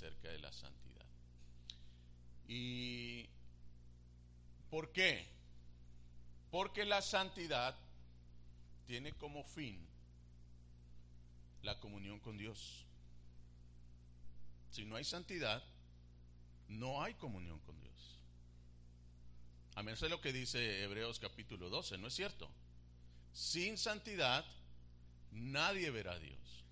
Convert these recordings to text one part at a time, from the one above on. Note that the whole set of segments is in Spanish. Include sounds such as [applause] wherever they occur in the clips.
acerca de la santidad. ¿Y por qué? Porque la santidad tiene como fin la comunión con Dios. Si no hay santidad, no hay comunión con Dios. A menos es lo que dice Hebreos capítulo 12, ¿no es cierto? Sin santidad, nadie verá a Dios.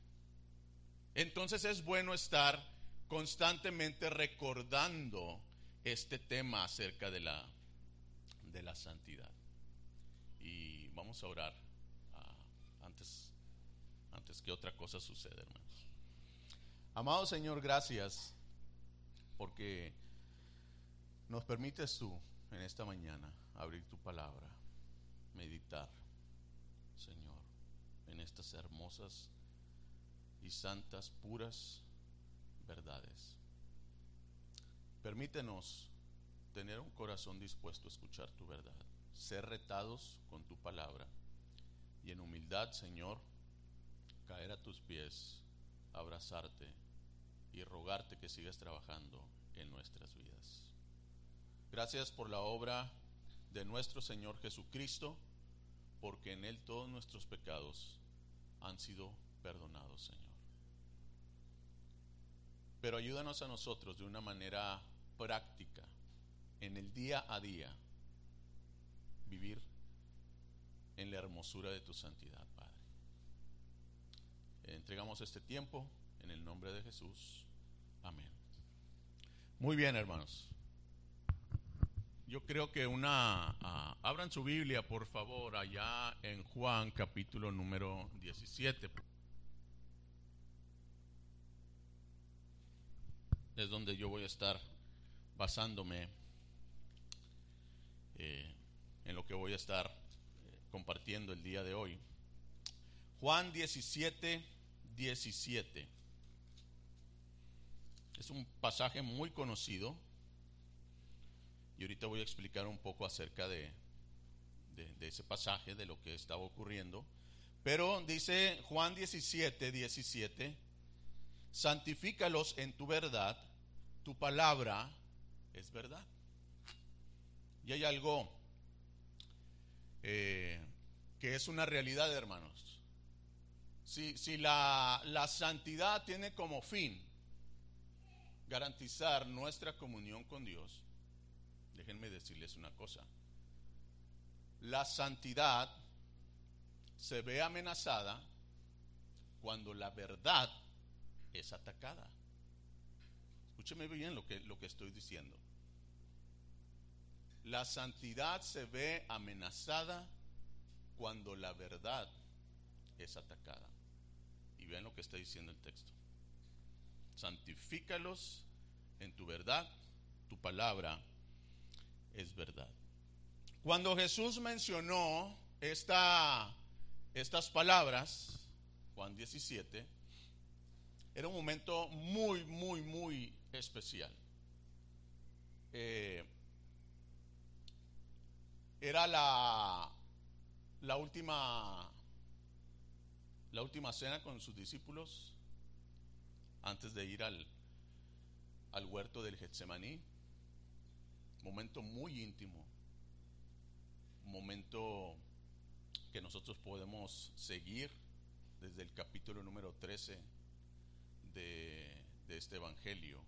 Entonces es bueno estar constantemente recordando este tema acerca de la, de la santidad. Y vamos a orar ah, antes, antes que otra cosa suceda, hermanos. Amado Señor, gracias porque nos permites tú en esta mañana abrir tu palabra, meditar, Señor, en estas hermosas y santas, puras verdades. Permítenos tener un corazón dispuesto a escuchar tu verdad, ser retados con tu palabra y en humildad, Señor, caer a tus pies, abrazarte y rogarte que sigas trabajando en nuestras vidas. Gracias por la obra de nuestro Señor Jesucristo, porque en Él todos nuestros pecados han sido perdonados, Señor. Pero ayúdanos a nosotros de una manera práctica, en el día a día, vivir en la hermosura de tu santidad, Padre. Entregamos este tiempo en el nombre de Jesús. Amén. Muy bien, hermanos. Yo creo que una... ah, abran su Biblia, por favor, allá en Juan capítulo número 17. Es donde yo voy a estar basándome eh, en lo que voy a estar eh, compartiendo el día de hoy. Juan 17, 17. Es un pasaje muy conocido y ahorita voy a explicar un poco acerca de, de, de ese pasaje, de lo que estaba ocurriendo. Pero dice Juan 17, 17, santifícalos en tu verdad, tu palabra es verdad. Y hay algo eh, que es una realidad, hermanos. Si, si la, la santidad tiene como fin garantizar nuestra comunión con Dios, déjenme decirles una cosa. La santidad se ve amenazada cuando la verdad es atacada. Escúcheme bien lo que, lo que estoy diciendo. La santidad se ve amenazada cuando la verdad es atacada. Y vean lo que está diciendo el texto. Santifícalos en tu verdad, tu palabra es verdad. Cuando Jesús mencionó esta, estas palabras, Juan 17, era un momento muy, muy, muy especial. Eh, era la, la última la última cena con sus discípulos antes de ir al, al huerto del Getsemaní. Momento muy íntimo, momento que nosotros podemos seguir desde el capítulo número 13 de, de este Evangelio.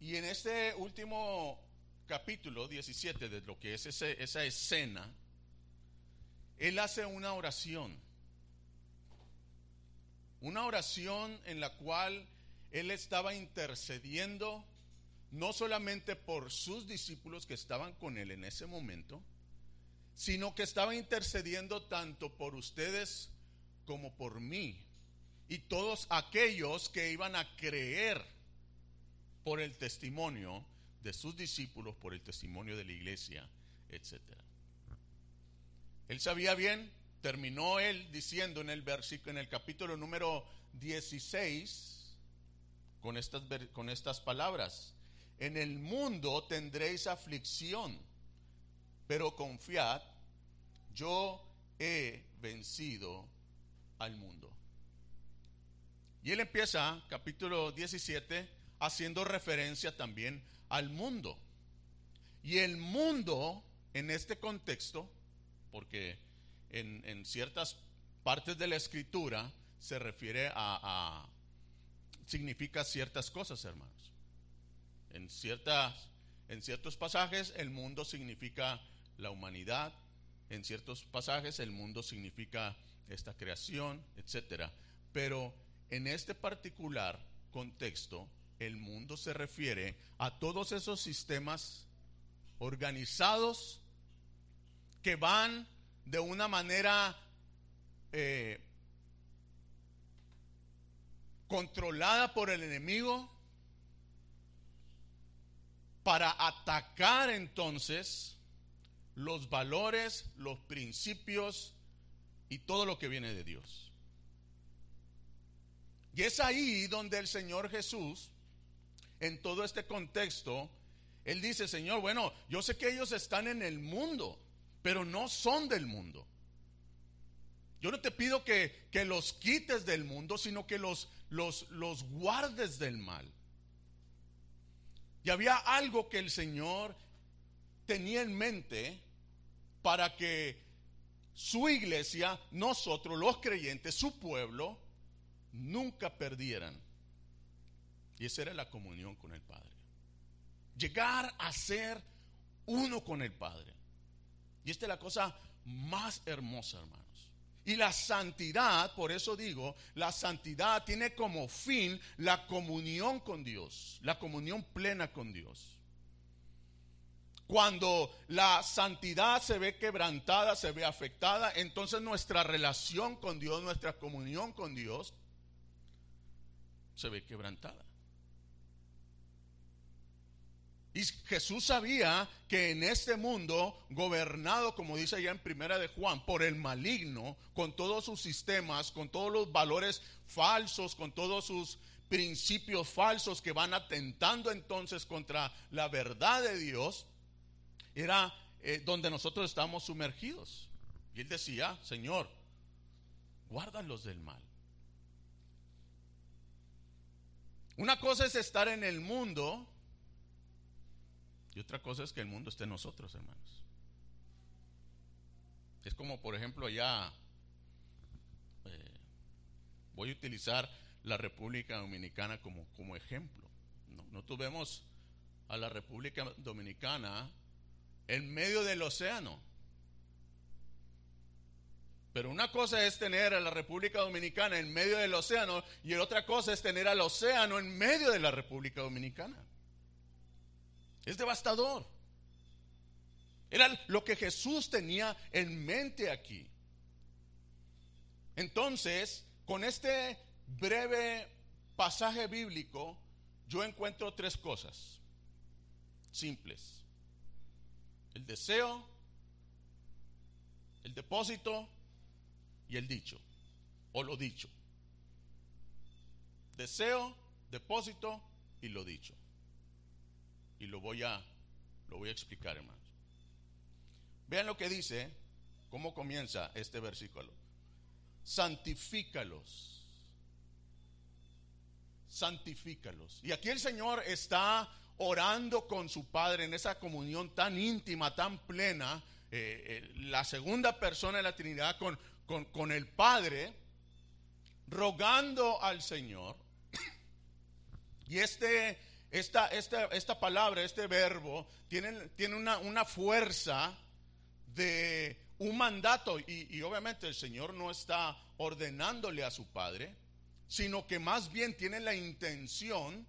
Y en este último capítulo 17 de lo que es ese, esa escena, él hace una oración. Una oración en la cual él estaba intercediendo no solamente por sus discípulos que estaban con él en ese momento, sino que estaba intercediendo tanto por ustedes como por mí y todos aquellos que iban a creer por el testimonio de sus discípulos, por el testimonio de la iglesia, etc. Él sabía bien, terminó él diciendo en el versículo, en el capítulo número 16, con estas, con estas palabras, en el mundo tendréis aflicción, pero confiad, yo he vencido al mundo. Y él empieza, capítulo 17, haciendo referencia también al mundo. Y el mundo, en este contexto, porque en, ciertas partes de la escritura se refiere a, significa ciertas cosas, hermanos. En, ciertas, en ciertos pasajes el mundo significa la humanidad, en ciertos pasajes el mundo significa esta creación, etcétera. Pero en este particular contexto, el mundo se refiere a todos esos sistemas organizados que van de una manera eh, controlada por el enemigo para atacar entonces los valores, los principios y todo lo que viene de Dios. Y es ahí donde el Señor Jesús, en todo este contexto, Él dice, Señor, bueno, yo sé que ellos están en el mundo, pero no son del mundo. Yo no te pido que, que los quites del mundo, sino que los, los, los guardes del mal. Y había algo que el Señor tenía en mente para que su iglesia, nosotros los creyentes, su pueblo, nunca perdieran. Y esa era la comunión con el Padre. Llegar a ser uno con el Padre. Y esta es la cosa más hermosa, hermanos. Y la santidad, por eso digo, la santidad tiene como fin la comunión con Dios, la comunión plena con Dios. Cuando la santidad se ve quebrantada, se ve afectada, entonces nuestra relación con Dios, nuestra comunión con Dios, se ve quebrantada. Y Jesús sabía que en este mundo, gobernado, como dice allá en Primera de Juan, por el maligno, con todos sus sistemas, con todos los valores falsos, con todos sus principios falsos que van atentando entonces contra la verdad de Dios, era eh, donde nosotros estamos sumergidos. Y él decía, Señor, guárdalos del mal. Una cosa es estar en el mundo y otra cosa es que el mundo esté en nosotros, hermanos. Es como, por ejemplo, allá, eh, voy a utilizar la República Dominicana como, como ejemplo. No, tuvimos a la República Dominicana en medio del océano. Pero una cosa es tener a la República Dominicana en medio del océano y otra cosa es tener al océano en medio de la República Dominicana. Es devastador. Era lo que Jesús tenía en mente aquí. Entonces, con este breve pasaje bíblico, yo encuentro tres cosas simples. El deseo, el depósito y el dicho, o lo dicho. Deseo, depósito y lo dicho. Y lo voy a, lo voy a explicar, hermanos. Vean lo que dice, cómo comienza este versículo. Santifícalos. Santifícalos. Y aquí el Señor está orando con su Padre en esa comunión tan íntima, tan plena, eh, eh, la segunda persona de la Trinidad con, con, con el Padre, rogando al Señor. [coughs] Y este esta, esta, palabra, este verbo, tiene, tiene una, fuerza de un mandato y, y, obviamente el Señor no está ordenándole a su Padre, sino que más bien tiene la intención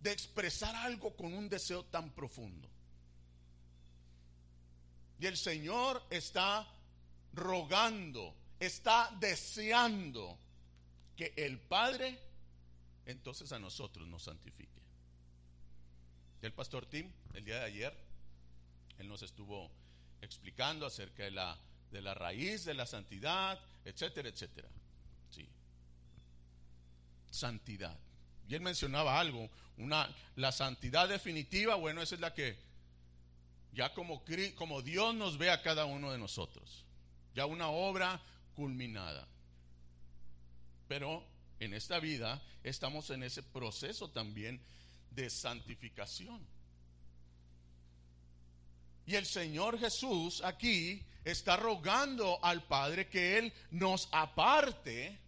de expresar algo con un deseo tan profundo. Y el Señor está rogando, está deseando que el Padre entonces a nosotros nos santifique. El pastor Tim, el día de ayer, él nos estuvo explicando acerca de la, de la raíz de la santidad, etcétera, etcétera. Sí. Santidad. Y él mencionaba algo, una, la santidad definitiva, bueno, esa es la que ya como, como Dios nos ve a cada uno de nosotros, ya una obra culminada. Pero en esta vida estamos en ese proceso también de santificación. Y el Señor Jesús aquí está rogando al Padre que Él nos aparte,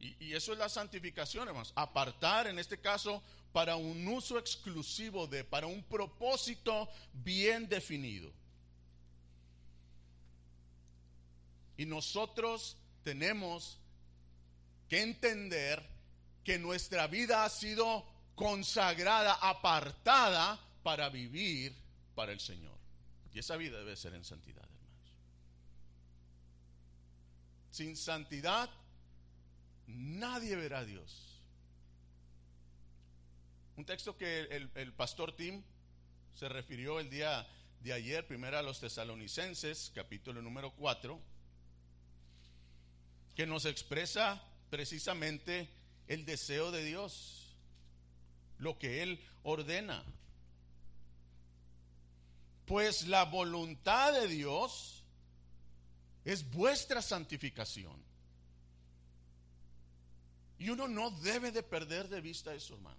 y, eso es la santificación, hermanos, apartar en este caso para un uso exclusivo de, para un propósito bien definido. Y nosotros tenemos que entender que nuestra vida ha sido consagrada, apartada para vivir para el Señor. Y esa vida debe ser en santidad, hermanos. Sin santidad, nadie verá a Dios. Un texto que el, el, pastor Tim se refirió el día de ayer, primero a los tesalonicenses, capítulo número 4, que nos expresa precisamente el deseo de Dios, lo que Él ordena. Pues la voluntad de Dios es vuestra santificación. Y uno no debe de perder de vista eso, hermanos.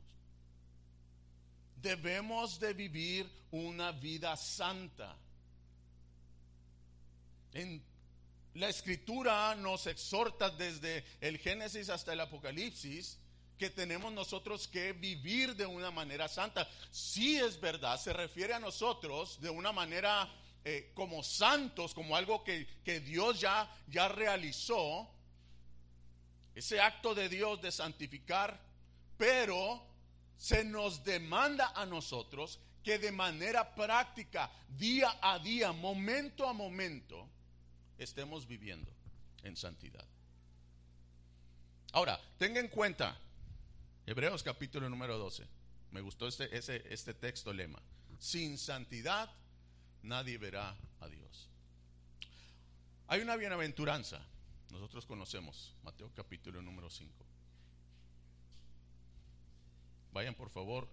Debemos de vivir una vida santa. En la escritura nos exhorta desde el Génesis hasta el Apocalipsis que tenemos nosotros que vivir de una manera santa. Si es verdad, se refiere a nosotros de una manera eh, como santos, como algo que, que Dios ya, ya realizó, ese acto de Dios de santificar, pero se nos demanda a nosotros que de manera práctica, día a día, momento a momento, estemos viviendo en santidad. Ahora, tenga en cuenta, Hebreos capítulo número 12, me gustó este, este texto lema, sin santidad nadie verá a Dios. Hay una bienaventuranza, nosotros conocemos, Mateo capítulo número 5. Vayan por favor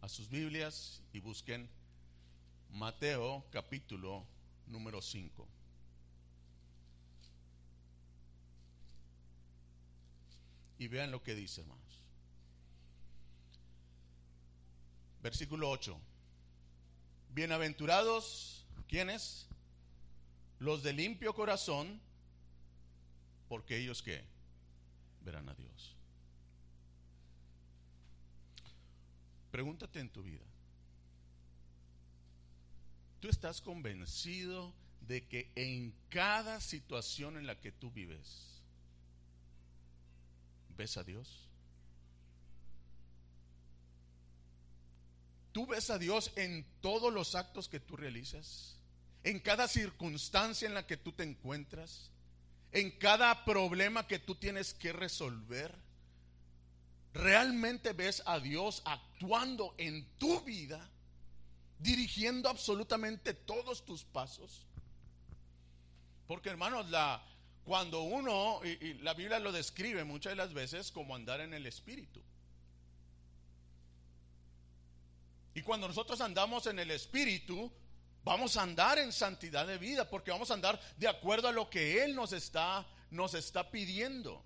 a sus Biblias y busquen Mateo capítulo número 5. Y vean lo que dice, hermanos. Versículo 8. Bienaventurados, ¿quiénes? Los de limpio corazón, porque ellos qué? Verán a Dios. Pregúntate en tu vida. ¿Tú estás convencido de que en cada situación en la que tú vives, ¿Ves a Dios? ¿Tú ves a Dios en todos los actos que tú realizas? ¿En cada circunstancia en la que tú te encuentras? ¿En cada problema que tú tienes que resolver? ¿Realmente ves a Dios actuando en tu vida? Dirigiendo absolutamente todos tus pasos. Porque hermanos, la, cuando uno, y, la Biblia lo describe muchas de las veces como andar en el Espíritu. Y cuando nosotros andamos en el Espíritu, vamos a andar en santidad de vida, porque vamos a andar de acuerdo a lo que Él nos está, nos está pidiendo.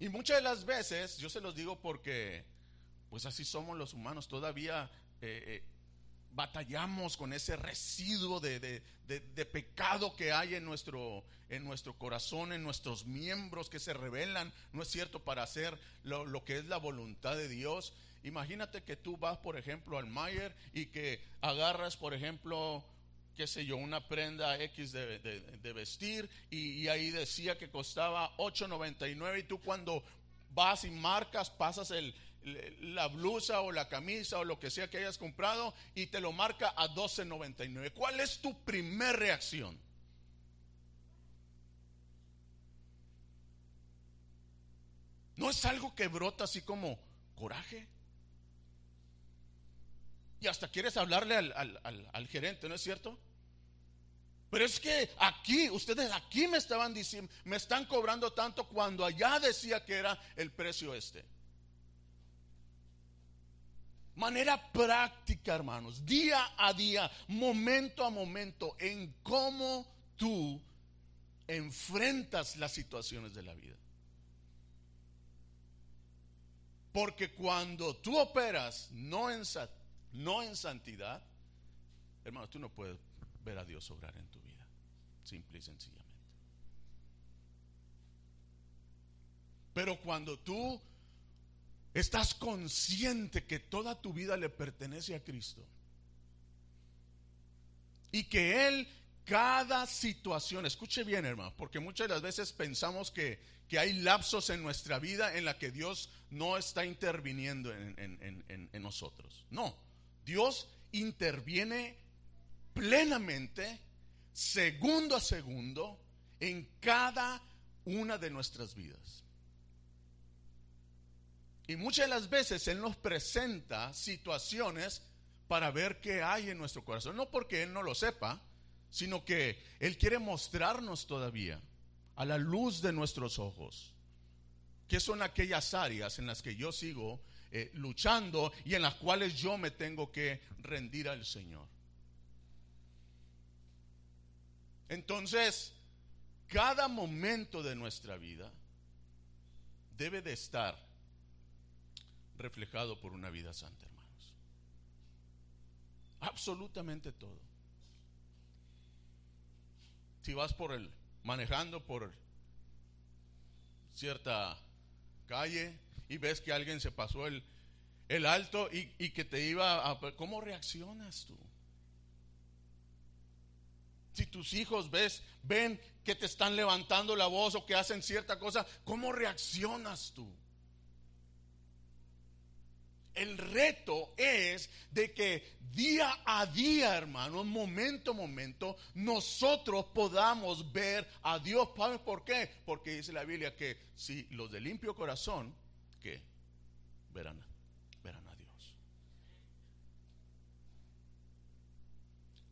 Y muchas de las veces, yo se los digo porque, pues así somos los humanos, todavía eh, eh, batallamos con ese residuo de, pecado que hay en nuestro, en nuestro corazón, en nuestros miembros que se rebelan, no es cierto, para hacer lo, que es la voluntad de Dios. Imagínate que tú vas, por ejemplo, al Mayer y que agarras, por ejemplo, qué sé yo, una prenda X de, vestir y, y, ahí decía que costaba 8.99 y tú cuando vas y marcas, pasas el, la blusa o la camisa o lo que sea que hayas comprado y te lo marca a 12.99. ¿Cuál es tu primer reacción? ¿No es algo que brota así como coraje? Y hasta quieres hablarle al, al gerente, ¿no es cierto? Pero es que aquí, ustedes aquí me estaban diciendo, me están cobrando tanto cuando allá decía que era el precio este manera práctica, hermanos, día a día, momento a momento, en cómo tú enfrentas las situaciones de la vida. Porque cuando tú operas no en, santidad, hermanos, tú no puedes ver a Dios obrar en tu vida, simple y sencillamente. Pero cuando tú estás consciente que toda tu vida le pertenece a Cristo y que Él cada situación, escuche bien hermano, porque muchas de las veces pensamos que, hay lapsos en nuestra vida en la que Dios no está interviniendo en, en nosotros. No, Dios interviene plenamente, segundo a segundo, en cada una de nuestras vidas. Y muchas de las veces Él nos presenta situaciones para ver qué hay en nuestro corazón. No porque Él no lo sepa, sino que Él quiere mostrarnos todavía a la luz de nuestros ojos qué son aquellas áreas en las que yo sigo eh, luchando y en las cuales yo me tengo que rendir al Señor. Entonces, cada momento de nuestra vida debe de estar reflejado por una vida santa, hermanos. Absolutamente todo si vas por el, manejando por cierta calle y ves que alguien se pasó el, el alto y, y, que te iba a... ¿Cómo reaccionas tú? Si tus hijos ves, ven que te están levantando la voz o que hacen cierta cosa, ¿cómo reaccionas tú? El reto es de que día a día, hermano, momento a momento, nosotros podamos ver a Dios. por qué? Porque dice la Biblia que si los de limpio corazón, que verán, verán a Dios.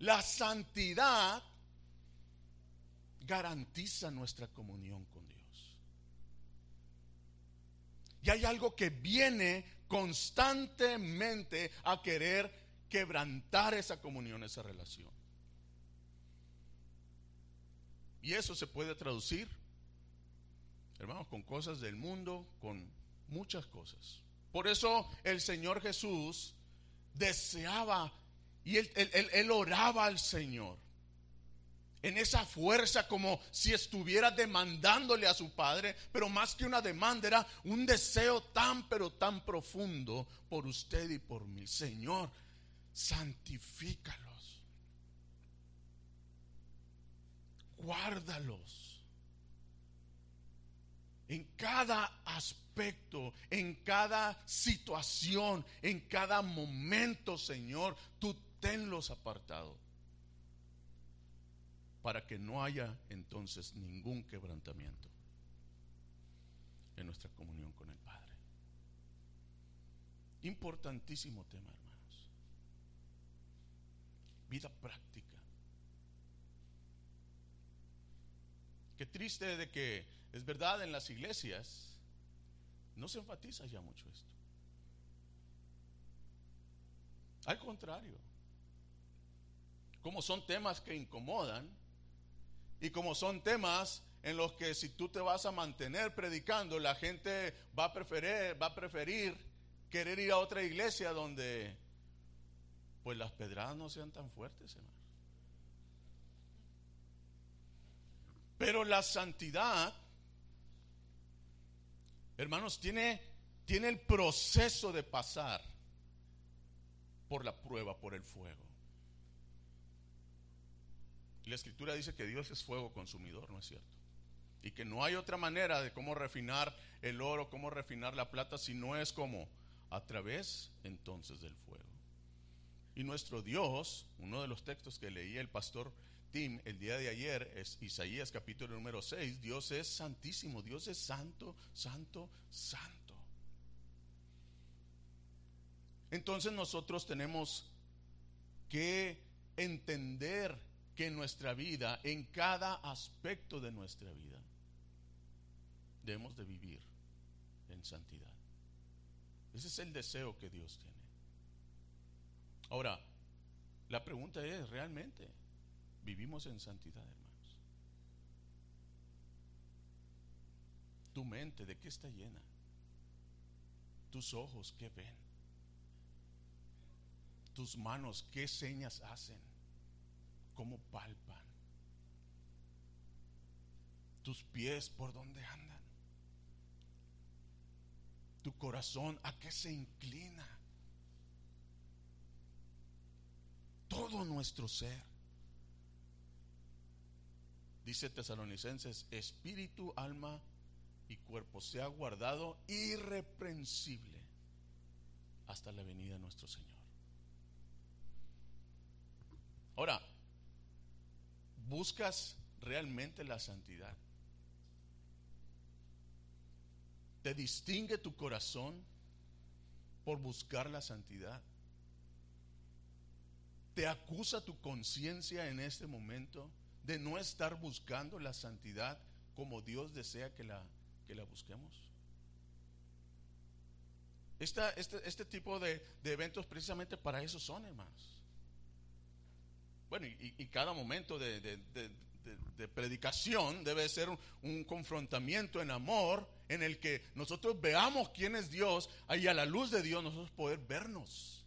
La santidad garantiza nuestra comunión con Dios. Y hay algo que viene constantemente a querer quebrantar esa comunión, esa relación. Y eso se puede traducir, hermanos, con cosas del mundo, con muchas cosas. Por eso el Señor Jesús deseaba y él, él oraba al Señor en esa fuerza como si estuviera demandándole a su padre, pero más que una demanda era un deseo tan pero tan profundo por usted y por mí. Señor, santifícalos. Guárdalos. En cada aspecto, en cada situación, en cada momento, Señor, tú tenlos apartados para que no haya entonces ningún quebrantamiento en nuestra comunión con el Padre. Importantísimo tema, hermanos. Vida práctica. Qué triste de que, es verdad, en las iglesias no se enfatiza ya mucho esto. Al contrario, como son temas que incomodan, y como son temas en los que si tú te vas a mantener predicando, la gente va a preferir, va preferir querer ir a otra iglesia donde pues las pedradas no sean tan fuertes, hermano. Pero la santidad, hermanos, tiene, tiene el proceso de pasar por la prueba, por el fuego. La escritura dice que Dios es fuego consumidor, ¿no es cierto? Y que no hay otra manera de cómo refinar el oro, cómo refinar la plata, si no es como a través entonces del fuego. Y nuestro Dios, uno de los textos que leía el pastor Tim el día de ayer, es Isaías capítulo número 6, Dios es santísimo, Dios es santo, santo, santo. Entonces nosotros tenemos que entender que en nuestra vida, en cada aspecto de nuestra vida, debemos de vivir en santidad. Ese es el deseo que Dios tiene. Ahora, la pregunta es, ¿realmente vivimos en santidad, hermanos? ¿Tu mente de qué está llena? tus ojos qué ven, tus manos qué señas hacen, cómo palpan, tus pies por dónde andan, tu corazón a qué se inclina, todo nuestro ser. Dice Tesalonicenses, espíritu, alma y cuerpo sea guardado irreprensible hasta la venida de nuestro Señor. Ahora, ¿buscas realmente la santidad? ¿Te distingue tu corazón por buscar la santidad? ¿Te acusa tu conciencia en este momento de no estar buscando la santidad como Dios desea que la, que la busquemos? este, este, tipo de, eventos precisamente para eso son, hermanos. Bueno, y, cada momento de, predicación debe ser un, confrontamiento en amor en el que nosotros veamos quién es Dios y a la luz de Dios nosotros poder vernos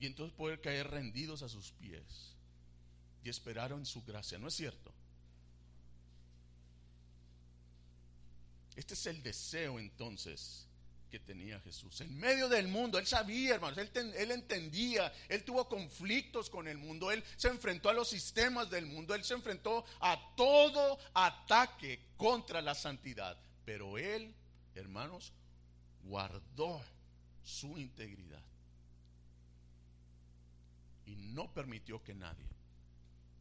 y entonces poder caer rendidos a sus pies y esperaron su gracia, ¿no es cierto? Este es el deseo entonces que tenía Jesús. En medio del mundo, él sabía, hermanos, él, él, entendía, él tuvo conflictos con el mundo, él se enfrentó a los sistemas del mundo, él se enfrentó a todo ataque contra la santidad. Pero él, hermanos, guardó su integridad y no permitió que nadie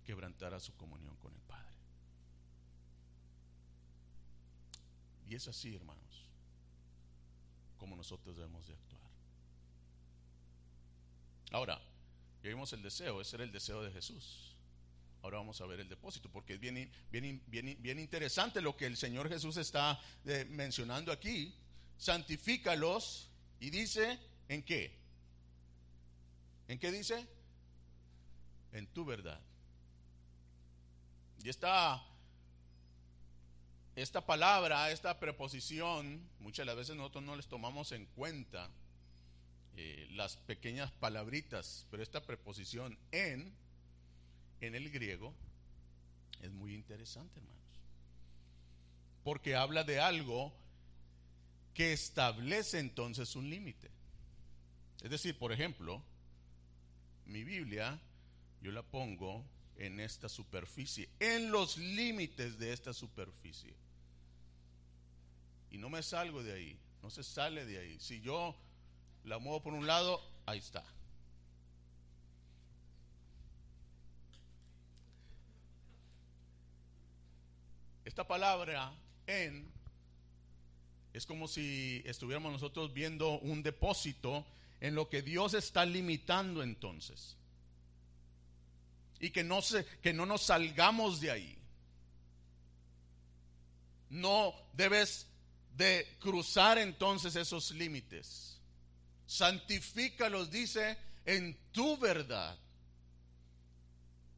quebrantara su comunión con el Padre. Y es así, hermanos, como nosotros debemos de actuar. Ahora, ya vimos el deseo, ese era el deseo de Jesús. Ahora vamos a ver el depósito, porque es bien, bien, bien, bien interesante lo que el Señor Jesús está eh, mencionando aquí. Santifícalos y dice, ¿en qué? ¿En qué dice? En tu verdad. Y esta, esta palabra, esta preposición, muchas las veces nosotros no les tomamos en cuenta eh, las pequeñas palabritas, pero esta preposición en, en el griego, es muy interesante, hermanos. Porque habla de algo que establece entonces un límite. Es decir, por ejemplo, mi Biblia, yo la pongo en esta superficie, en los límites de esta superficie. Y no me salgo de ahí, no se sale de ahí. Si yo la muevo por un lado, ahí está. Esta palabra en es como si estuviéramos nosotros viendo un depósito en lo que Dios está limitando entonces y que no, se, que no nos salgamos de ahí. No debes de cruzar entonces esos límites. Santifícalos, dice, en tu verdad.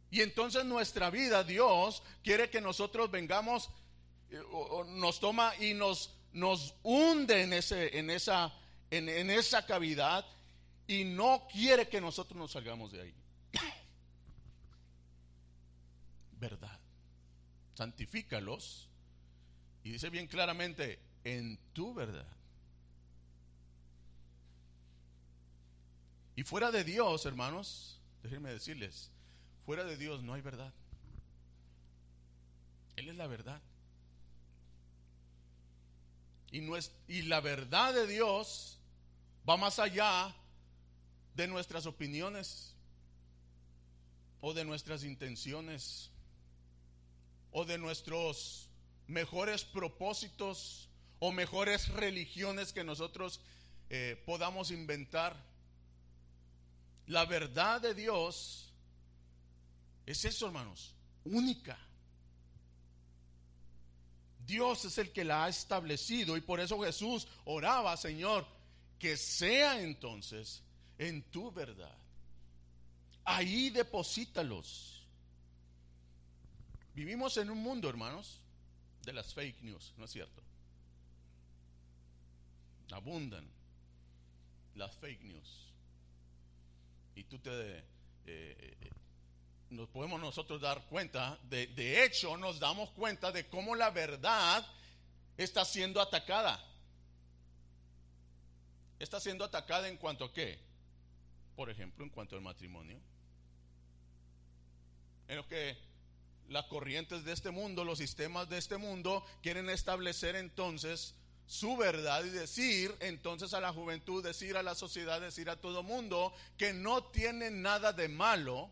Y entonces nuestra vida, Dios quiere que nosotros vengamos, eh, nos toma y nos, nos hunde en, ese, en, esa, en, en esa cavidad y no quiere que nosotros nos salgamos de ahí verdad. Santifícalos. Y dice bien claramente, en tu verdad. Y fuera de Dios, hermanos, déjenme decirles, fuera de Dios no hay verdad. Él es la verdad. Y, no es, y la verdad de Dios va más allá de nuestras opiniones o de nuestras intenciones o de nuestros mejores propósitos o mejores religiones que nosotros eh, podamos inventar. La verdad de Dios es eso, hermanos, única. Dios es el que la ha establecido y por eso Jesús oraba, Señor, que sea entonces en tu verdad. Ahí deposítalos. Vivimos en un mundo, hermanos, de las fake news, ¿no es cierto? Abundan las fake news. Y tú te... Eh, eh, nos podemos nosotros dar cuenta, de, de hecho nos damos cuenta de cómo la verdad está siendo atacada. Está siendo atacada en cuanto a qué? Por ejemplo, en cuanto al matrimonio. En lo que las corrientes de este mundo, los sistemas de este mundo quieren establecer entonces su verdad y decir entonces a la juventud, decir a la sociedad, decir a todo mundo que no tiene nada de malo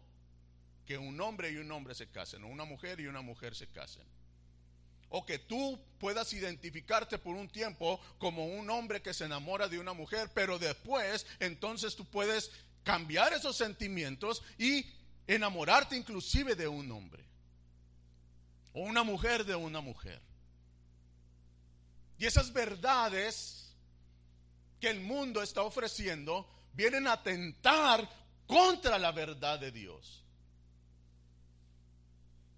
que un hombre y un hombre se casen, o una mujer y una mujer se casen. O que tú puedas identificarte por un tiempo como un hombre que se enamora de una mujer, pero después entonces tú puedes cambiar esos sentimientos y enamorarte inclusive de un hombre. Una mujer de una mujer. Y esas verdades que el mundo está ofreciendo vienen a atentar contra la verdad de Dios.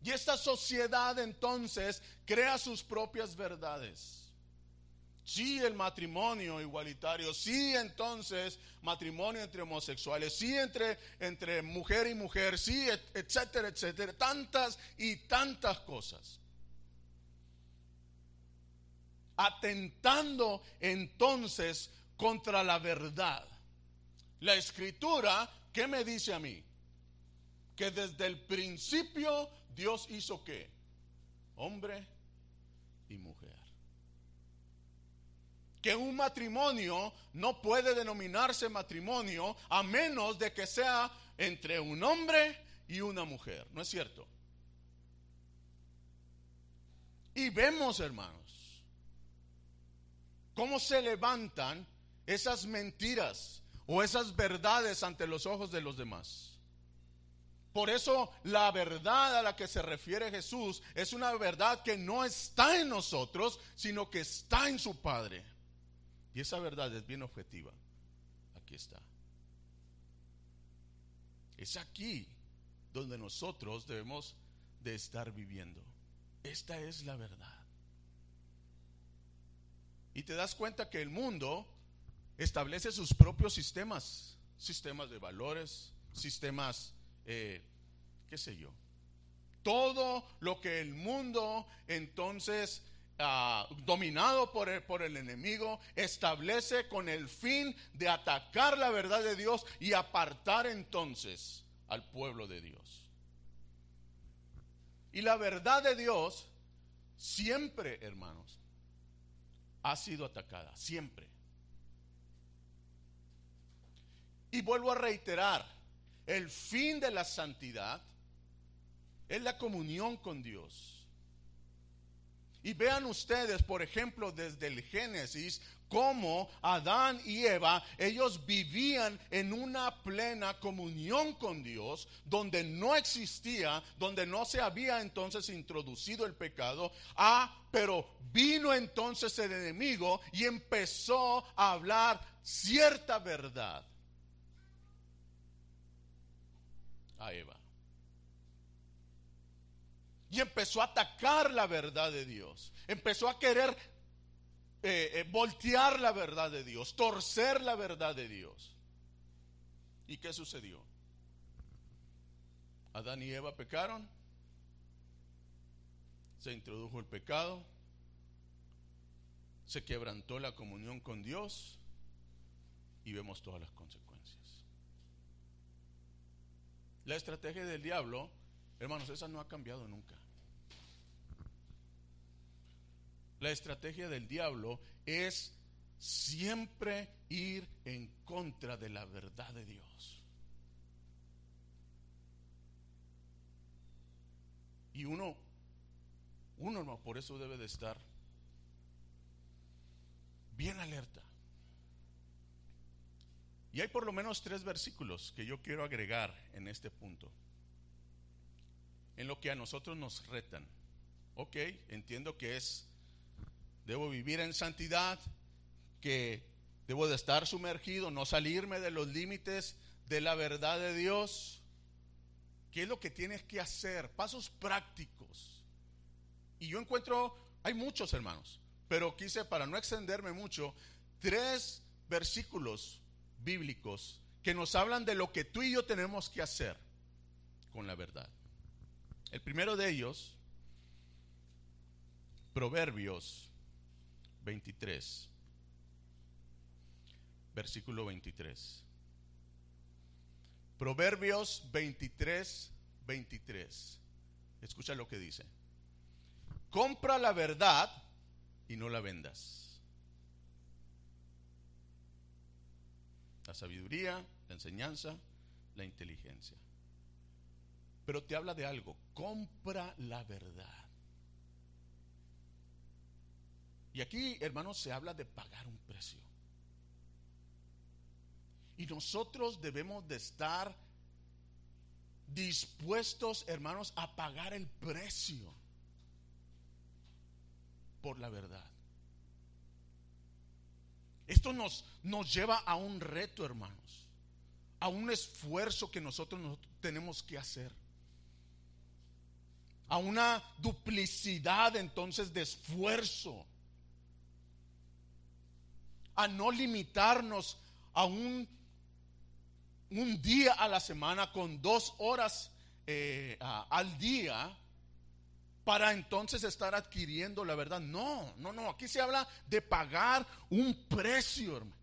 Y esta sociedad entonces crea sus propias verdades. Sí, el matrimonio igualitario, sí, entonces matrimonio entre homosexuales, sí, entre, entre mujer y mujer, sí, etcétera, etcétera, tantas y tantas cosas. Atentando entonces contra la verdad. La escritura, ¿qué me dice a mí? Que desde el principio Dios hizo qué? Hombre y mujer. Que un matrimonio no puede denominarse matrimonio a menos de que sea entre un hombre y una mujer. ¿No es cierto? Y vemos, hermanos, cómo se levantan esas mentiras o esas verdades ante los ojos de los demás. Por eso la verdad a la que se refiere Jesús es una verdad que no está en nosotros, sino que está en su Padre. Y esa verdad es bien objetiva. Aquí está. Es aquí donde nosotros debemos de estar viviendo. Esta es la verdad. Y te das cuenta que el mundo establece sus propios sistemas, sistemas de valores, sistemas eh, qué sé yo, todo lo que el mundo entonces, ah, dominado por el, por el enemigo, establece con el fin de atacar la verdad de Dios y apartar entonces al pueblo de Dios. Y la verdad de Dios siempre, hermanos, ha sido atacada, siempre. Y vuelvo a reiterar, el fin de la santidad es la comunión con Dios. Y vean ustedes, por ejemplo, desde el Génesis, cómo Adán y Eva, ellos vivían en una plena comunión con Dios, donde no existía, donde no se había entonces introducido el pecado. Ah, pero vino entonces el enemigo y empezó a hablar cierta verdad a Eva. Y empezó a atacar la verdad de Dios. Empezó a querer eh, eh, voltear la verdad de Dios, torcer la verdad de Dios. ¿Y qué sucedió? Adán y Eva pecaron, se introdujo el pecado, se quebrantó la comunión con Dios y vemos todas las consecuencias. La estrategia del diablo, hermanos, esa no ha cambiado nunca. La estrategia del diablo es siempre ir en contra de la verdad de Dios. Y uno, uno por eso debe de estar bien alerta. Y hay por lo menos tres versículos que yo quiero agregar en este punto. En lo que a nosotros nos retan. Ok, entiendo que es, debo vivir en santidad, que debo de estar sumergido, no salirme de los límites de la verdad de Dios. ¿Qué es lo que tienes que hacer? Pasos prácticos. Y yo encuentro, hay muchos hermanos, pero quise, para no extenderme mucho, tres versículos bíblicos que nos hablan de lo que tú y yo tenemos que hacer con la verdad. El primero de ellos, Proverbios 23, versículo 23. Proverbios 23, 23. Escucha lo que dice. Compra la verdad y no la vendas. La sabiduría, la enseñanza, la inteligencia. Pero te habla de algo. Compra la verdad. Y aquí, hermanos, se habla de pagar un precio. Y nosotros debemos de estar dispuestos, hermanos, a pagar el precio por la verdad. Esto nos, nos lleva a un reto, hermanos, a un esfuerzo que nosotros tenemos que hacer, a una duplicidad entonces de esfuerzo, a no limitarnos a un un día a la semana con dos horas eh, al día para entonces estar adquiriendo la verdad. No, no, no. Aquí se habla de pagar un precio, hermano.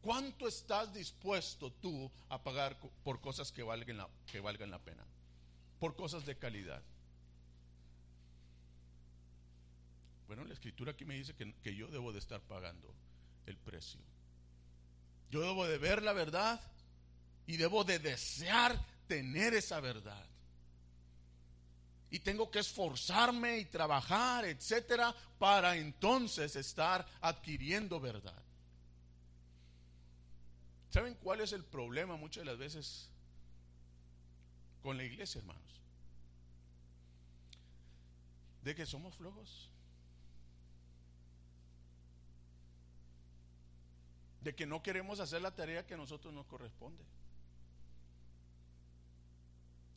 ¿Cuánto estás dispuesto tú a pagar por cosas que valgan la, que valgan la pena? Por cosas de calidad. Bueno, la escritura aquí me dice que, yo debo de estar pagando el precio. Yo debo de ver la verdad y debo de desear tener esa verdad. Y tengo que esforzarme y trabajar, etcétera, para entonces estar adquiriendo verdad. ¿Saben cuál es el problema muchas de las veces con la iglesia, hermanos? De que somos flojos. de que no queremos hacer la tarea que a nosotros nos corresponde.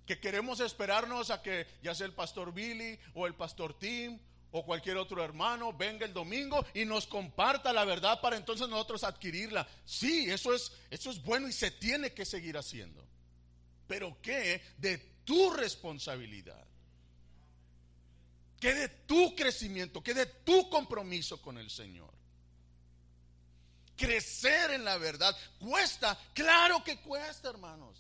Que queremos esperarnos a que ya sea el pastor Billy o el pastor Tim o cualquier otro hermano venga el domingo y nos comparta la verdad para entonces nosotros adquirirla. Sí, eso es, eso es bueno y se tiene que seguir haciendo. Pero ¿qué de tu responsabilidad? ¿Qué de tu crecimiento? ¿Qué de tu compromiso con el Señor? crecer en la verdad. Cuesta, claro que cuesta, hermanos.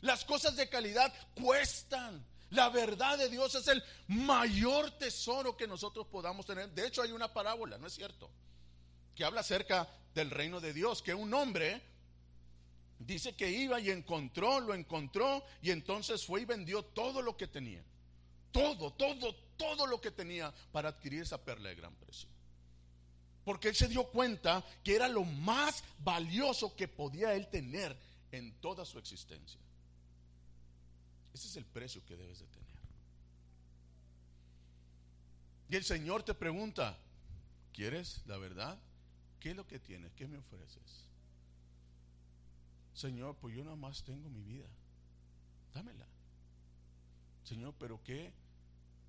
Las cosas de calidad cuestan. La verdad de Dios es el mayor tesoro que nosotros podamos tener. De hecho, hay una parábola, ¿no es cierto? Que habla acerca del reino de Dios, que un hombre dice que iba y encontró, lo encontró y entonces fue y vendió todo lo que tenía. Todo, todo, todo lo que tenía para adquirir esa perla de gran precio. Porque él se dio cuenta que era lo más valioso que podía él tener en toda su existencia. Ese es el precio que debes de tener. Y el Señor te pregunta, ¿quieres la verdad? ¿Qué es lo que tienes? ¿Qué me ofreces? Señor, pues yo nada más tengo mi vida. Dámela. Señor, pero ¿qué?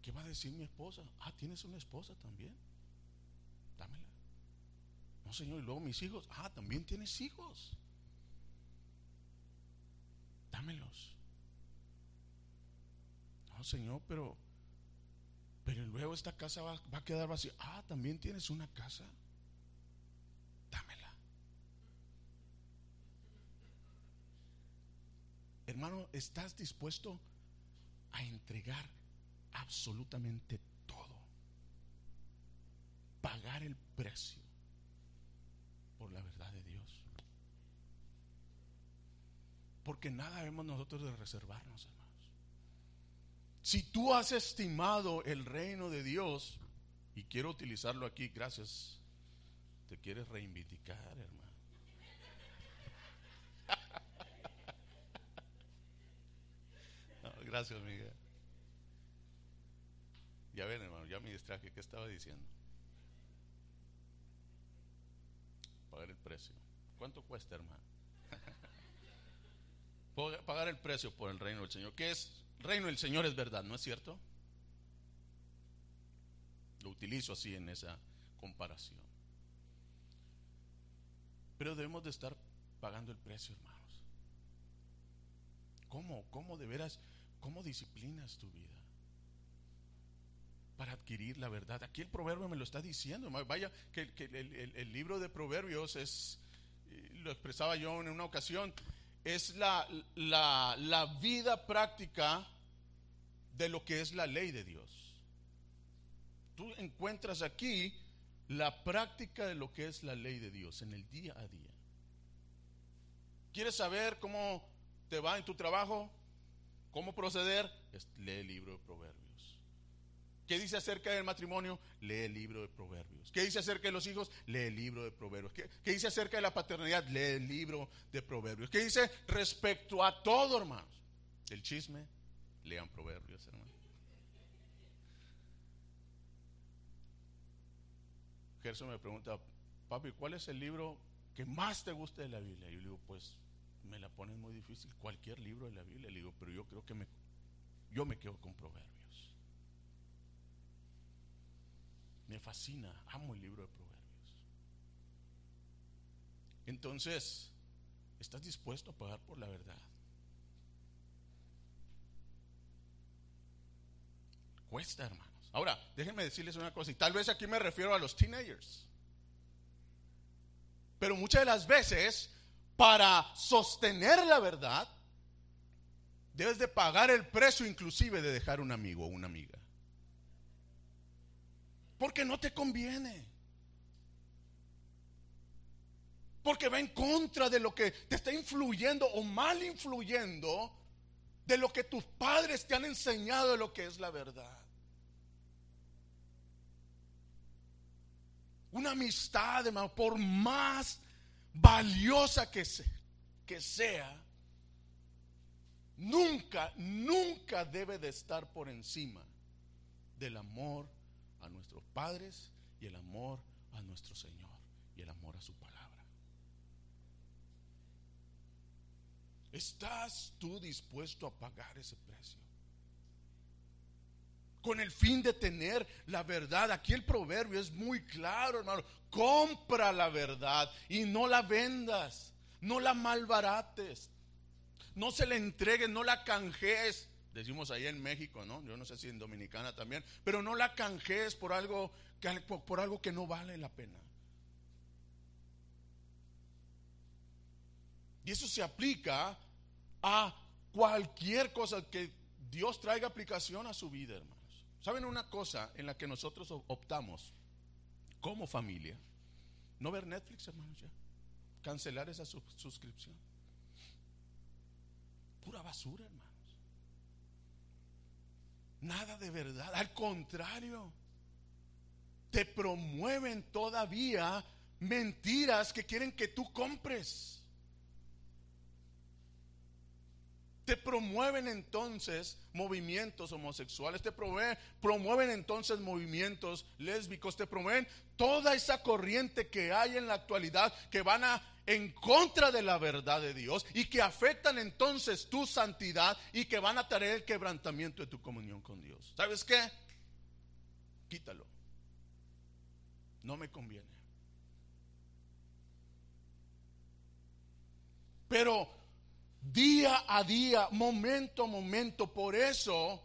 ¿Qué va a decir mi esposa? Ah, ¿tienes una esposa también? Dámela. No, Señor, y luego mis hijos. Ah, también tienes hijos. Dámelos. No, Señor, pero, pero luego esta casa va, va a quedar vacía. Ah, también tienes una casa. Dámela. Hermano, ¿estás dispuesto a entregar absolutamente todo? Pagar el precio por la verdad de Dios. Porque nada vemos nosotros de reservarnos, hermanos. Si tú has estimado el reino de Dios, y quiero utilizarlo aquí, gracias, te quieres reivindicar, hermano. Gracias, Miguel. Ya ven, hermano, ya me distraje. ¿Qué estaba diciendo? pagar el precio. ¿Cuánto cuesta, hermano? [laughs] pagar el precio por el reino del Señor. ¿Qué es? reino del Señor es verdad, ¿no es cierto? Lo utilizo así en esa comparación. Pero debemos de estar pagando el precio, hermanos. ¿Cómo, cómo de veras, cómo disciplinas tu vida? Para adquirir la verdad. Aquí el proverbio me lo está diciendo. Vaya, que, el, libro de proverbios es, lo expresaba yo en una ocasión, es la, la, la vida práctica de lo que es la ley de Dios. Tú encuentras aquí la práctica de lo que es la ley de Dios en el día a día. ¿Quieres saber cómo te va en tu trabajo? ¿Cómo proceder? Lee el libro de Proverbios. ¿Qué dice acerca del matrimonio? Lee el libro de Proverbios. ¿Qué dice acerca de los hijos? Lee el libro de Proverbios. ¿Qué, ¿Qué, dice acerca de la paternidad? Lee el libro de Proverbios. ¿Qué dice respecto a todo, hermanos? El chisme, lean Proverbios, hermanos. Gerson me pregunta, papi, ¿cuál es el libro que más te gusta de la Biblia? Y yo le digo, pues me la pones muy difícil, cualquier libro de la Biblia. Le digo, pero yo creo que me, yo me quedo con Proverbios. Me fascina, amo el libro de Proverbios. Entonces, ¿estás dispuesto a pagar por la verdad? Cuesta, hermano. Ahora, déjenme decirles una cosa, y tal vez aquí me refiero a los teenagers. Pero muchas de las veces, para sostener la verdad, debes de pagar el precio inclusive de dejar un amigo o una amiga. Porque no te conviene. Porque va en contra de lo que te está influyendo o mal influyendo de lo que tus padres te han enseñado de lo que es la verdad. Una amistad, hermano, por más valiosa que, sea, nunca, nunca debe de estar por encima del amor a nuestros padres y el amor a nuestro Señor y el amor a su palabra. ¿Estás tú dispuesto a pagar ese precio? Con el fin de tener la verdad. Aquí el proverbio es muy claro, hermano. Compra la verdad y no la vendas, no la malbarates, no se la entregues, no la canjees. Decimos ahí en México, ¿no? Yo no sé si en Dominicana también, pero no la canjees por algo que, por algo que no vale la pena. Y eso se aplica a cualquier cosa que Dios traiga aplicación a su vida, hermano. ¿Saben una cosa en la que nosotros optamos como familia? No ver Netflix, hermanos, ya. Cancelar esa suscripción. Pura basura, hermanos. Nada de verdad. Al contrario, te promueven todavía mentiras que quieren que tú compres. Te promueven entonces movimientos homosexuales, te promueven, promueven entonces movimientos lésbicos, te promueven toda esa corriente que hay en la actualidad que van a en contra de la verdad de Dios y que afectan entonces tu santidad y que van a traer el quebrantamiento de tu comunión con Dios. ¿Sabes qué? Quítalo. No me conviene. Pero día a día, momento a momento. Por eso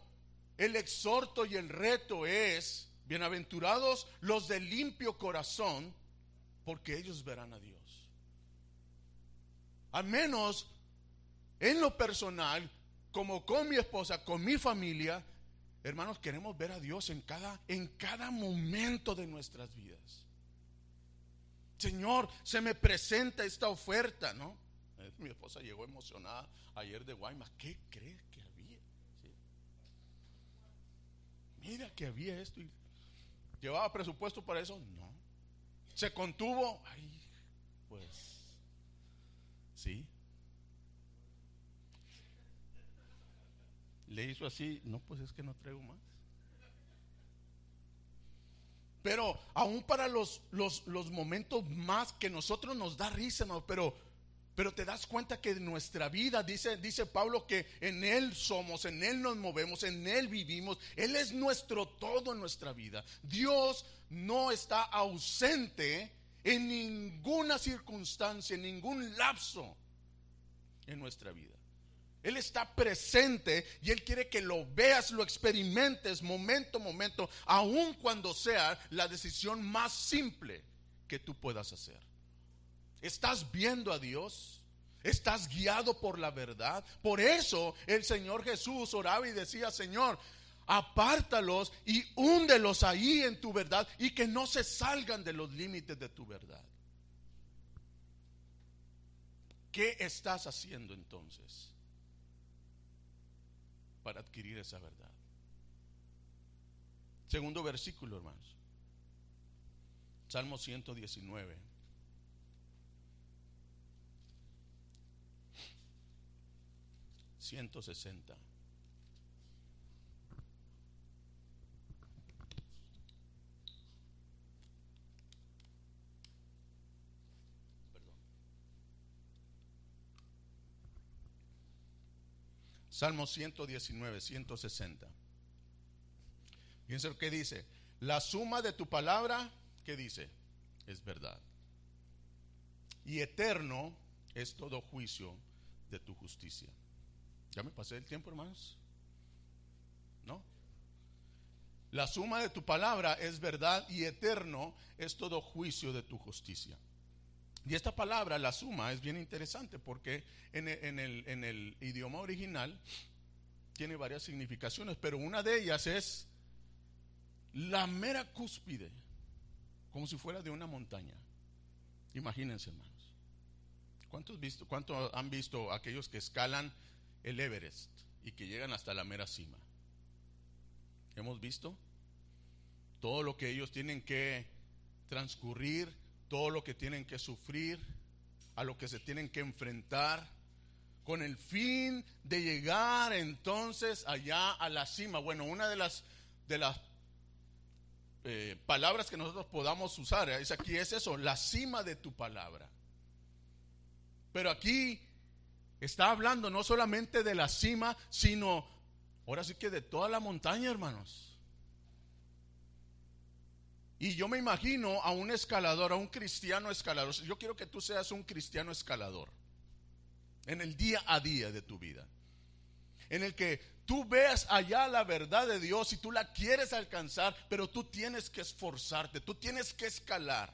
el exhorto y el reto es, bienaventurados los de limpio corazón, porque ellos verán a Dios. Al menos en lo personal, como con mi esposa, con mi familia, hermanos, queremos ver a Dios en cada, en cada momento de nuestras vidas. Señor, se me presenta esta oferta, ¿no? [laughs] Mi esposa llegó emocionada ayer de Guaymas. ¿Qué crees que había? Mira que había esto. ¿Llevaba presupuesto para eso? No. ¿Se contuvo? Ay, pues sí. Le hizo así, no, pues es que no traigo más. Pero aún para los, los, los momentos más que nosotros nos da risa, no, pero pero te das cuenta que nuestra vida, dice, dice Pablo, que en Él somos, en Él nos movemos, en Él vivimos. Él es nuestro todo en nuestra vida. Dios no está ausente en ninguna circunstancia, en ningún lapso en nuestra vida. Él está presente y Él quiere que lo veas, lo experimentes momento a momento, aun cuando sea la decisión más simple que tú puedas hacer. ¿Estás viendo a Dios? ¿Estás guiado por la verdad? Por eso el Señor Jesús oraba y decía, Señor, apártalos y húndelos ahí en tu verdad y que no se salgan de los límites de tu verdad. ¿Qué estás haciendo entonces para adquirir esa verdad? Segundo versículo, hermanos. Salmo 119. Ciento sesenta. Salmo 119, 160. Fíjense lo que dice. La suma de tu palabra, ¿qué dice? Es verdad. Y eterno es todo juicio de tu justicia. ¿Ya me pasé el tiempo, hermanos? ¿No? La suma de tu palabra es verdad y eterno es todo juicio de tu justicia. Y esta palabra, la suma, es bien interesante porque en el, idioma original tiene varias significaciones, pero una de ellas es la mera cúspide, como si fuera de una montaña. Imagínense, hermanos. ¿Cuántos, visto, ¿Cuántos han visto aquellos que escalan el Everest y que llegan hasta la mera cima? ¿Hemos visto? Todo lo que ellos tienen que transcurrir todo lo que tienen que sufrir, a lo que se tienen que enfrentar, con el fin de llegar entonces allá a la cima. Bueno, una de las, de las eh, palabras que nosotros podamos usar es aquí es eso, la cima de tu palabra. Pero aquí está hablando no solamente de la cima, sino ahora sí que de toda la montaña, hermanos. Y yo me imagino a un escalador, a un cristiano escalador. Yo quiero que tú seas un cristiano escalador en el día a día de tu vida. En el que tú veas allá la verdad de Dios y tú la quieres alcanzar, pero tú tienes que esforzarte, tú tienes que escalar.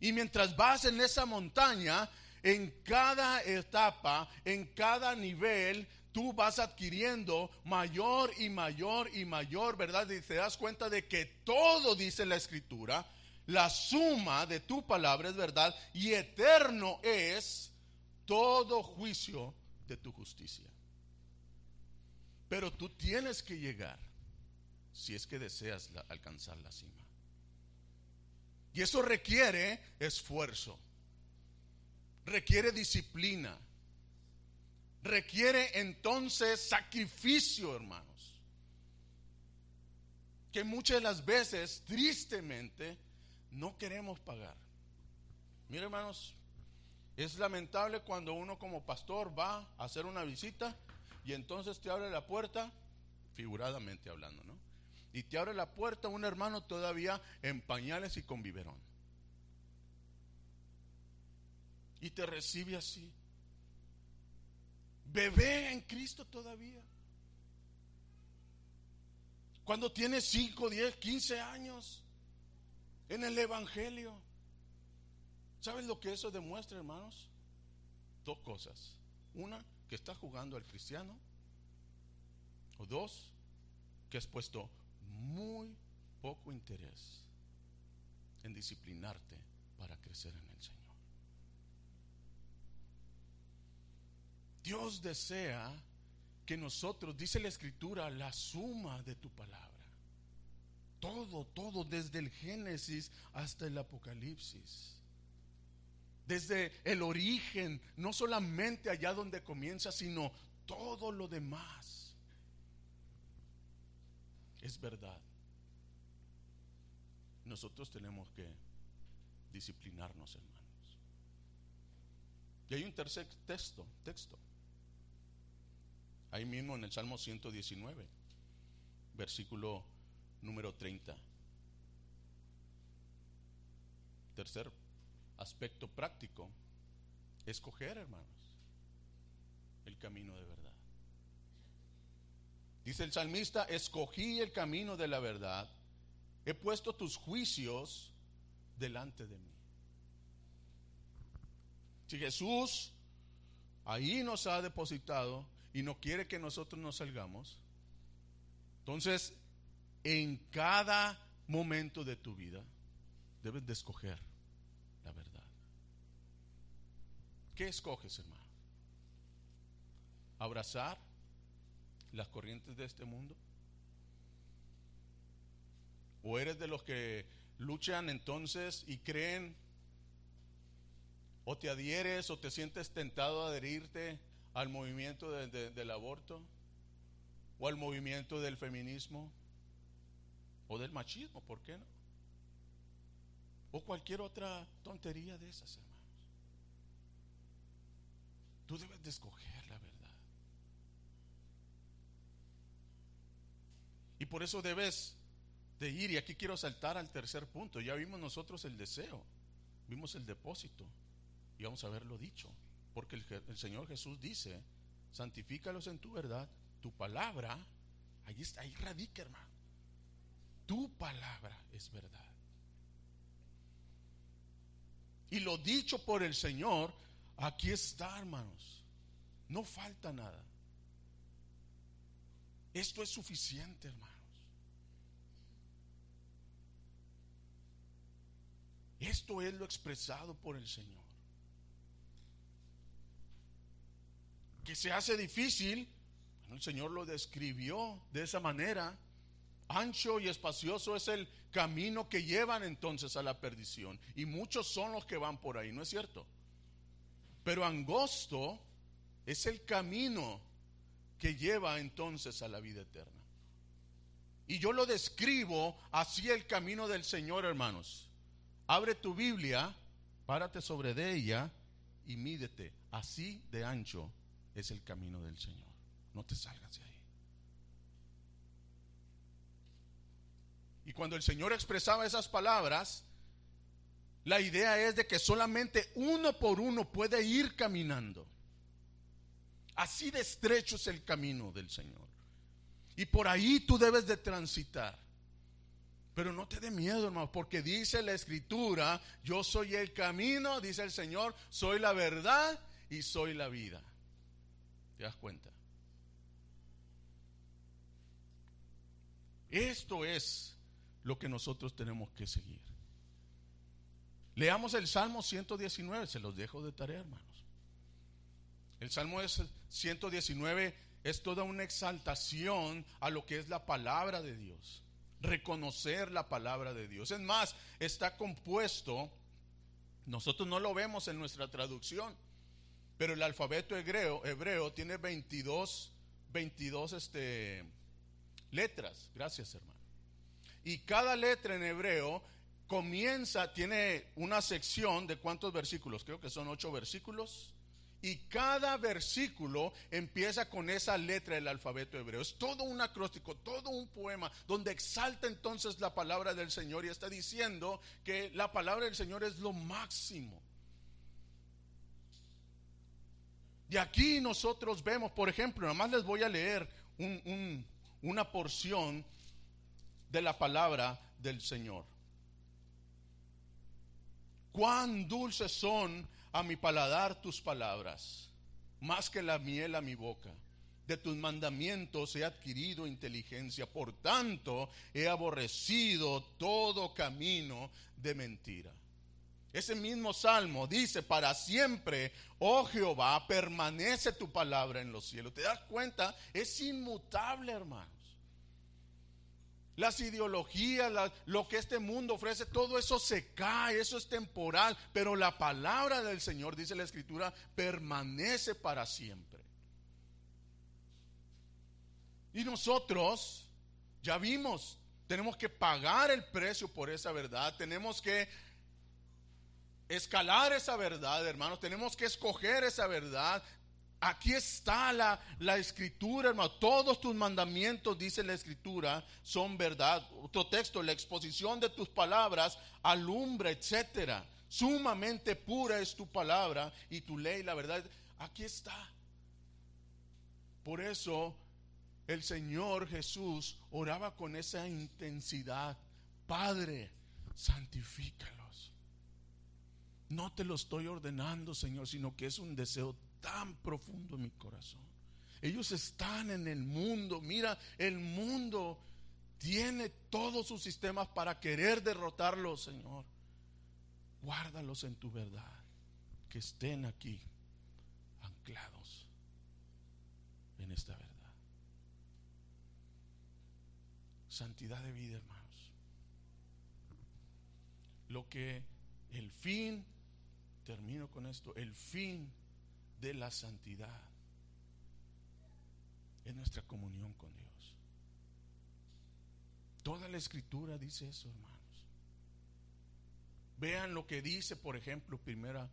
Y mientras vas en esa montaña, en cada etapa, en cada nivel, tú vas adquiriendo mayor y mayor y mayor, ¿verdad? Y te das cuenta de que todo dice la escritura, la suma de tu palabra es verdad y eterno es todo juicio de tu justicia. Pero tú tienes que llegar si es que deseas alcanzar la cima. Y eso requiere esfuerzo, requiere disciplina requiere entonces sacrificio, hermanos. Que muchas de las veces, tristemente, no queremos pagar. Mire, hermanos, es lamentable cuando uno como pastor va a hacer una visita y entonces te abre la puerta, figuradamente hablando, ¿no? Y te abre la puerta un hermano todavía en pañales y con biberón. Y te recibe así bebé en Cristo todavía. Cuando tiene 5, 10, 15 años en el Evangelio. ¿Sabes lo que eso demuestra, hermanos? Dos cosas. Una, que estás jugando al cristiano. O dos, que has puesto muy poco interés en disciplinarte para crecer en el Señor. Dios desea que nosotros, dice la escritura, la suma de tu palabra. Todo, todo, desde el Génesis hasta el Apocalipsis. Desde el origen, no solamente allá donde comienza, sino todo lo demás. Es verdad. Nosotros tenemos que disciplinarnos, hermanos. Y hay un tercer texto, texto Ahí mismo en el Salmo 119, versículo número 30. tercer aspecto práctico, escoger, hermanos, el camino de verdad. Dice el salmista, escogí el camino de la verdad, he puesto tus juicios delante de mí. Si Jesús ahí nos ha depositado y no quiere que nosotros nos salgamos, entonces en cada momento de tu vida debes de escoger la verdad. ¿Qué escoges, hermano? ¿Abrazar las corrientes de este mundo? ¿O eres de los que luchan entonces y creen o te adhieres o te sientes tentado a adherirte al movimiento del aborto o al movimiento del feminismo o del machismo, ¿por qué no? O cualquier otra tontería de esas, hermanos. Tú debes de escoger la verdad. Y por eso debes de ir, y aquí quiero saltar al tercer punto. Ya vimos nosotros el deseo, vimos el depósito, y vamos a haberlo dicho. Porque el, Señor Jesús dice, santifícalos en tu verdad, tu palabra, ahí, ahí radica, hermano. Tu palabra es verdad. Y lo dicho por el Señor, aquí está, hermanos. No falta nada. Esto es suficiente, hermanos. Esto es lo expresado por el Señor. Que se hace difícil, el Señor lo describió de esa manera. Ancho y espacioso es el camino que llevan entonces a la perdición. Y muchos son los que van por ahí, ¿no es cierto? Pero angosto es el camino que lleva entonces a la vida eterna. Y yo lo describo así el camino del Señor, hermanos. Abre tu Biblia, párate sobre ella y mídete. Así de ancho es el camino del Señor. No te salgas de ahí. Y cuando el Señor expresaba esas palabras, la idea es de que solamente uno por uno puede ir caminando. Así de estrecho es el camino del Señor. Y por ahí tú debes de transitar. Pero no te dé miedo, hermano, porque dice la escritura, yo soy el camino, dice el Señor, soy la verdad y soy la vida. ¿Te das cuenta? Esto es lo que nosotros tenemos que seguir. Leamos el Salmo 119, se los dejo de tarea, hermanos. El Salmo 119 es toda una exaltación a lo que es la palabra de Dios. Reconocer la palabra de Dios. Es más, está compuesto, nosotros no lo vemos en nuestra traducción, pero el alfabeto hebreo, hebreo tiene 22, 22 este, letras. Gracias, hermano. Y cada letra en hebreo comienza, tiene una sección de cuántos versículos, creo que son ocho versículos. Y cada versículo empieza con esa letra del alfabeto hebreo. Es todo un acróstico, todo un poema donde exalta entonces la palabra del Señor y está diciendo que la palabra del Señor es lo máximo. Y aquí nosotros vemos, por ejemplo, nada más les voy a leer una porción de la palabra del Señor. Cuán dulces son a mi paladar tus palabras, más que la miel a mi boca. De tus mandamientos he adquirido inteligencia, por tanto he aborrecido todo camino de mentira. Ese mismo salmo dice, para siempre, oh Jehová, permanece tu palabra en los cielos. ¿Te das cuenta? Es inmutable, hermano las ideologías, lo que este mundo ofrece, todo eso se cae, eso es temporal, pero la palabra del Señor, dice la Escritura, permanece para siempre. Y nosotros, ya vimos, tenemos que pagar el precio por esa verdad, tenemos que escalar esa verdad, hermanos, tenemos que escoger esa verdad, Aquí está la, la, escritura, hermano. Todos tus mandamientos, dice la escritura, son verdad. Otro texto, la exposición de tus palabras alumbra, etcétera. Sumamente pura es tu palabra y tu ley, la verdad. Aquí está. Por eso el Señor Jesús oraba con esa intensidad. Padre, santifícalos. No te lo estoy ordenando, Señor, sino que es un deseo tan profundo en mi corazón. Ellos están en el mundo. Mira, el mundo tiene todos sus sistemas para querer derrotarlos, Señor. Guárdalos en tu verdad. Que estén aquí anclados en esta verdad. Santidad de vida, hermanos. Lo que el fin, termino con esto, el fin de la santidad es nuestra comunión con Dios. Toda la escritura dice eso, hermanos. Vean lo que dice, por ejemplo, primera,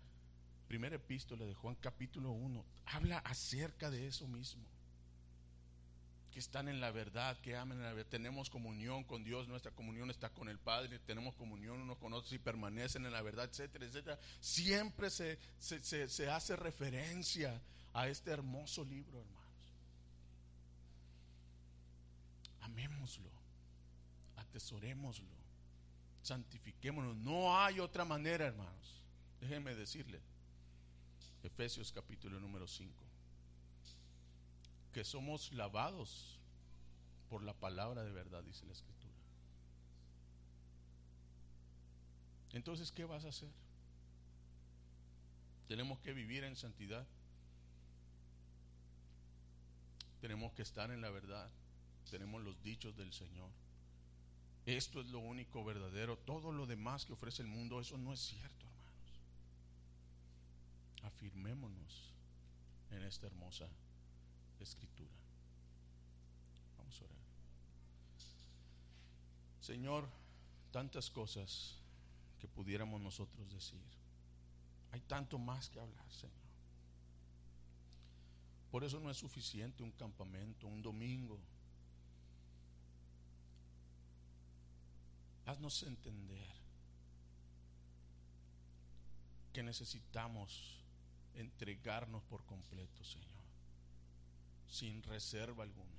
primera epístola de Juan capítulo 1. Habla acerca de eso mismo. Que están en la verdad, que amen la verdad. Tenemos comunión con Dios, nuestra comunión está con el Padre, tenemos comunión unos con otros y permanecen en la verdad, etcétera, etcétera. Siempre se, se, se hace referencia a este hermoso libro, hermanos. Amémoslo, atesorémoslo, santifiquémonos. No hay otra manera, hermanos. Déjenme decirle, Efesios capítulo número 5, que somos lavados por la palabra de verdad, dice la escritura. Entonces, ¿qué vas a hacer? Tenemos que vivir en santidad. Tenemos que estar en la verdad. Tenemos los dichos del Señor. Esto es lo único verdadero. Todo lo demás que ofrece el mundo, eso no es cierto, hermanos. Afirmémonos en esta hermosa escritura. Vamos a orar. Señor, tantas cosas que pudiéramos nosotros decir. Hay tanto más que hablar, Señor. Por eso no es suficiente un campamento, un domingo. Haznos entender que necesitamos entregarnos por completo, Señor, sin reserva alguna.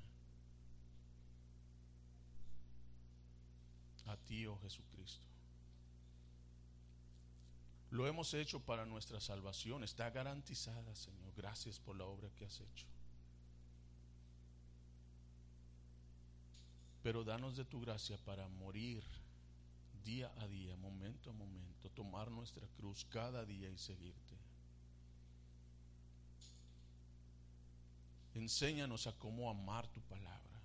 A ti, oh Jesucristo. Lo hemos hecho para nuestra salvación. Está garantizada, Señor. Gracias por la obra que has hecho. Pero danos de tu gracia para morir día a día, momento a momento, tomar nuestra cruz cada día y seguirte. Enséñanos a cómo amar tu palabra,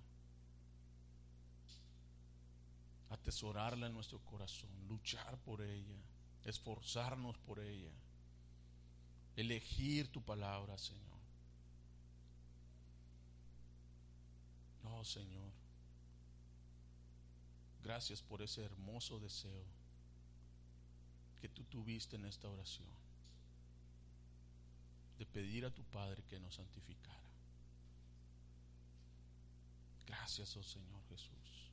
atesorarla en nuestro corazón, luchar por ella esforzarnos por ella, elegir tu palabra, Señor. Oh Señor, gracias por ese hermoso deseo que tú tuviste en esta oración, de pedir a tu Padre que nos santificara. Gracias, oh Señor Jesús.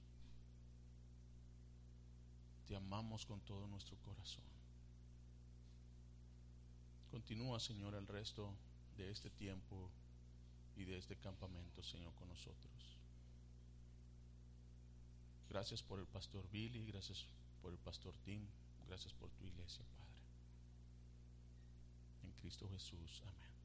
Te amamos con todo nuestro corazón. Continúa, Señor, el resto de este tiempo y de este campamento, Señor, con nosotros. Gracias por el pastor Billy, gracias por el pastor Tim, gracias por tu iglesia, Padre. En Cristo Jesús, amén.